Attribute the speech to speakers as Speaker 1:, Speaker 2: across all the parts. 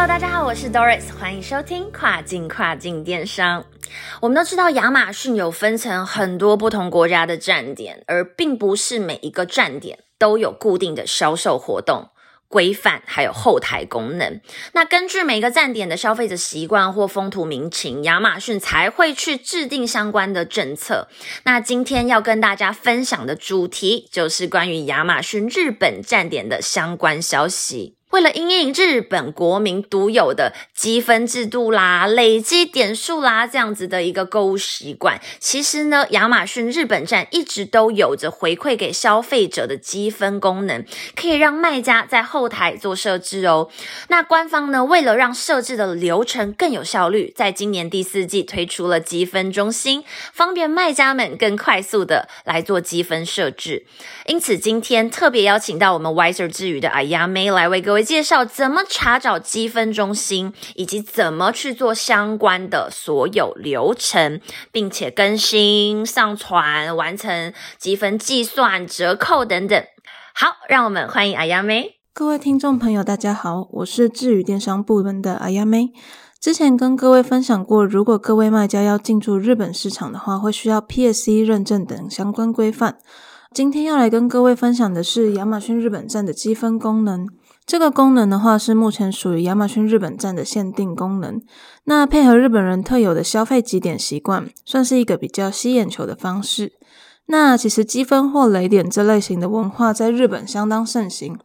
Speaker 1: Hello，大家好，我是 Doris，欢迎收听跨境跨境电商。我们都知道亚马逊有分成很多不同国家的站点，而并不是每一个站点都有固定的销售活动。规范还有后台功能，那根据每个站点的消费者习惯或风土民情，亚马逊才会去制定相关的政策。那今天要跟大家分享的主题就是关于亚马逊日本站点的相关消息。为了因应日本国民独有的积分制度啦、累积点数啦这样子的一个购物习惯，其实呢，亚马逊日本站一直都有着回馈给消费者的积分功能，可以让卖家在后台做设置哦。那官方呢，为了让设置的流程更有效率，在今年第四季推出了积分中心，方便卖家们更快速的来做积分设置。因此，今天特别邀请到我们 Wiser 之语的阿亚妹来为各位。介绍怎么查找积分中心，以及怎么去做相关的所有流程，并且更新、上传、完成积分计算、折扣等等。好，让我们欢迎阿亚妹。
Speaker 2: 各位听众朋友，大家好，我是智宇电商部门的阿亚妹。之前跟各位分享过，如果各位卖家要进驻日本市场的话，会需要 PSC 认证等相关规范。今天要来跟各位分享的是亚马逊日本站的积分功能。这个功能的话是目前属于亚马逊日本站的限定功能。那配合日本人特有的消费积点习惯，算是一个比较吸眼球的方式。那其实积分或雷点这类型的文化在日本相当盛行，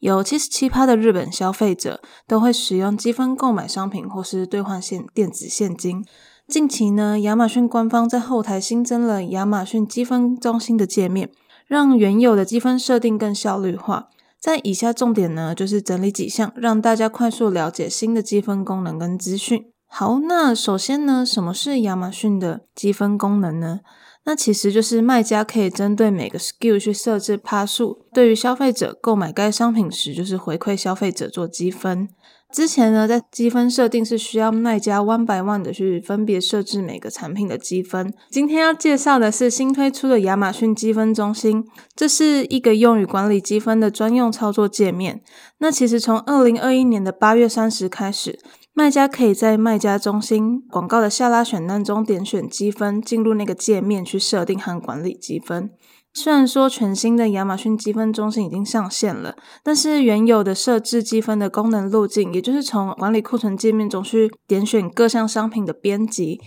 Speaker 2: 有七十七趴的日本消费者都会使用积分购买商品或是兑换现电子现金。近期呢，亚马逊官方在后台新增了亚马逊积分中心的界面，让原有的积分设定更效率化。在以下重点呢，就是整理几项，让大家快速了解新的积分功能跟资讯。好，那首先呢，什么是亚马逊的积分功能呢？那其实就是卖家可以针对每个 SKU 去设置趴数，对于消费者购买该商品时，就是回馈消费者做积分。之前呢，在积分设定是需要卖家 one by one 的去分别设置每个产品的积分。今天要介绍的是新推出的亚马逊积分中心，这是一个用于管理积分的专用操作界面。那其实从二零二一年的八月三十开始，卖家可以在卖家中心广告的下拉选单中点选积分，进入那个界面去设定和管理积分。虽然说全新的亚马逊积分中心已经上线了，但是原有的设置积分的功能路径，也就是从管理库存界面中去点选各项商品的编辑，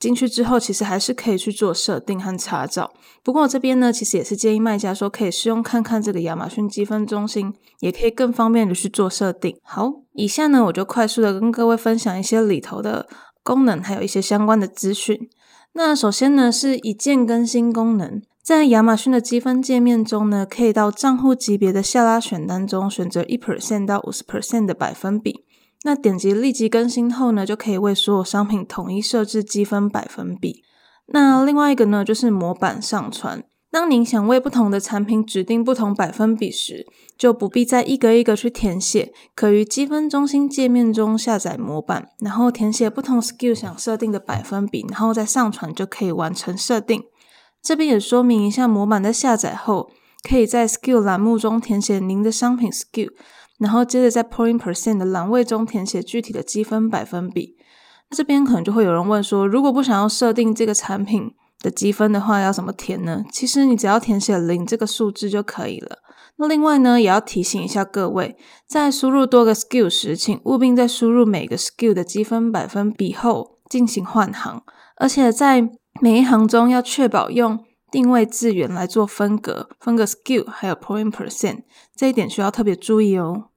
Speaker 2: 进去之后其实还是可以去做设定和查找。不过我这边呢，其实也是建议卖家说可以试用看看这个亚马逊积分中心，也可以更方便的去做设定。好，以下呢我就快速的跟各位分享一些里头的功能，还有一些相关的资讯。那首先呢是一键更新功能。在亚马逊的积分界面中呢，可以到账户级别的下拉选单中选择一 percent 到五十 percent 的百分比。那点击立即更新后呢，就可以为所有商品统一设置积分百分比。那另外一个呢，就是模板上传。当您想为不同的产品指定不同百分比时，就不必再一个一个去填写，可于积分中心界面中下载模板，然后填写不同 SKU 想设定的百分比，然后再上传就可以完成设定。这边也说明一下，模板在下载后，可以在 SKU 栏目中填写您的商品 SKU，然后接着在 Point Percent 的栏位中填写具体的积分百分比。那这边可能就会有人问说，如果不想要设定这个产品的积分的话，要怎么填呢？其实你只要填写零这个数字就可以了。那另外呢，也要提醒一下各位，在输入多个 skill 时，请务必在输入每个 skill 的积分百分比后进行换行，而且在每一行中要确保用定位字元来做分隔，分隔 skill 还有 point percent，这一点需要特别注意哦。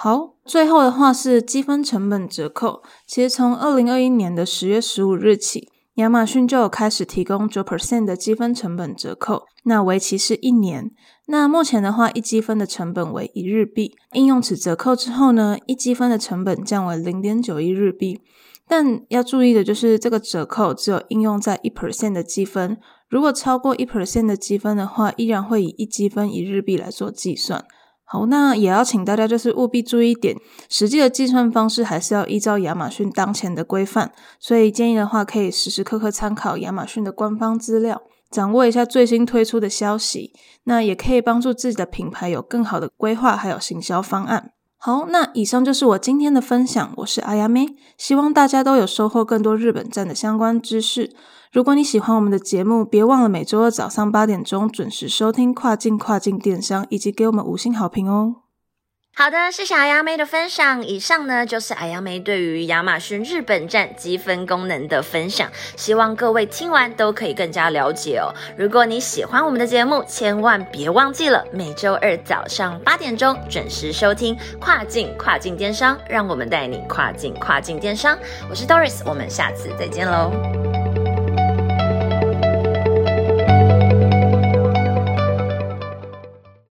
Speaker 2: 好，最后的话是积分成本折扣。其实从二零二一年的十月十五日起，亚马逊就有开始提供九 percent 的积分成本折扣，那为期是一年。那目前的话，一积分的成本为一日币。应用此折扣之后呢，一积分的成本降为零点九一日币。但要注意的就是这个折扣只有应用在一 percent 的积分，如果超过一 percent 的积分的话，依然会以一积分一日币来做计算。好，那也要请大家就是务必注意一点，实际的计算方式还是要依照亚马逊当前的规范，所以建议的话可以时时刻刻参考亚马逊的官方资料，掌握一下最新推出的消息，那也可以帮助自己的品牌有更好的规划还有行销方案。好，那以上就是我今天的分享，我是阿亚妹，希望大家都有收获更多日本站的相关知识。如果你喜欢我们的节目，别忘了每周二早上八点钟准时收听跨境跨境电商，以及给我们五星好评哦。
Speaker 1: 好的，谢谢阿亚妹的分享。以上呢就是阿亚妹对于亚马逊日本站积分功能的分享，希望各位听完都可以更加了解哦。如果你喜欢我们的节目，千万别忘记了每周二早上八点钟准时收听跨境跨境电商，让我们带你跨境跨境电商。我是 Doris，我们下次再见喽。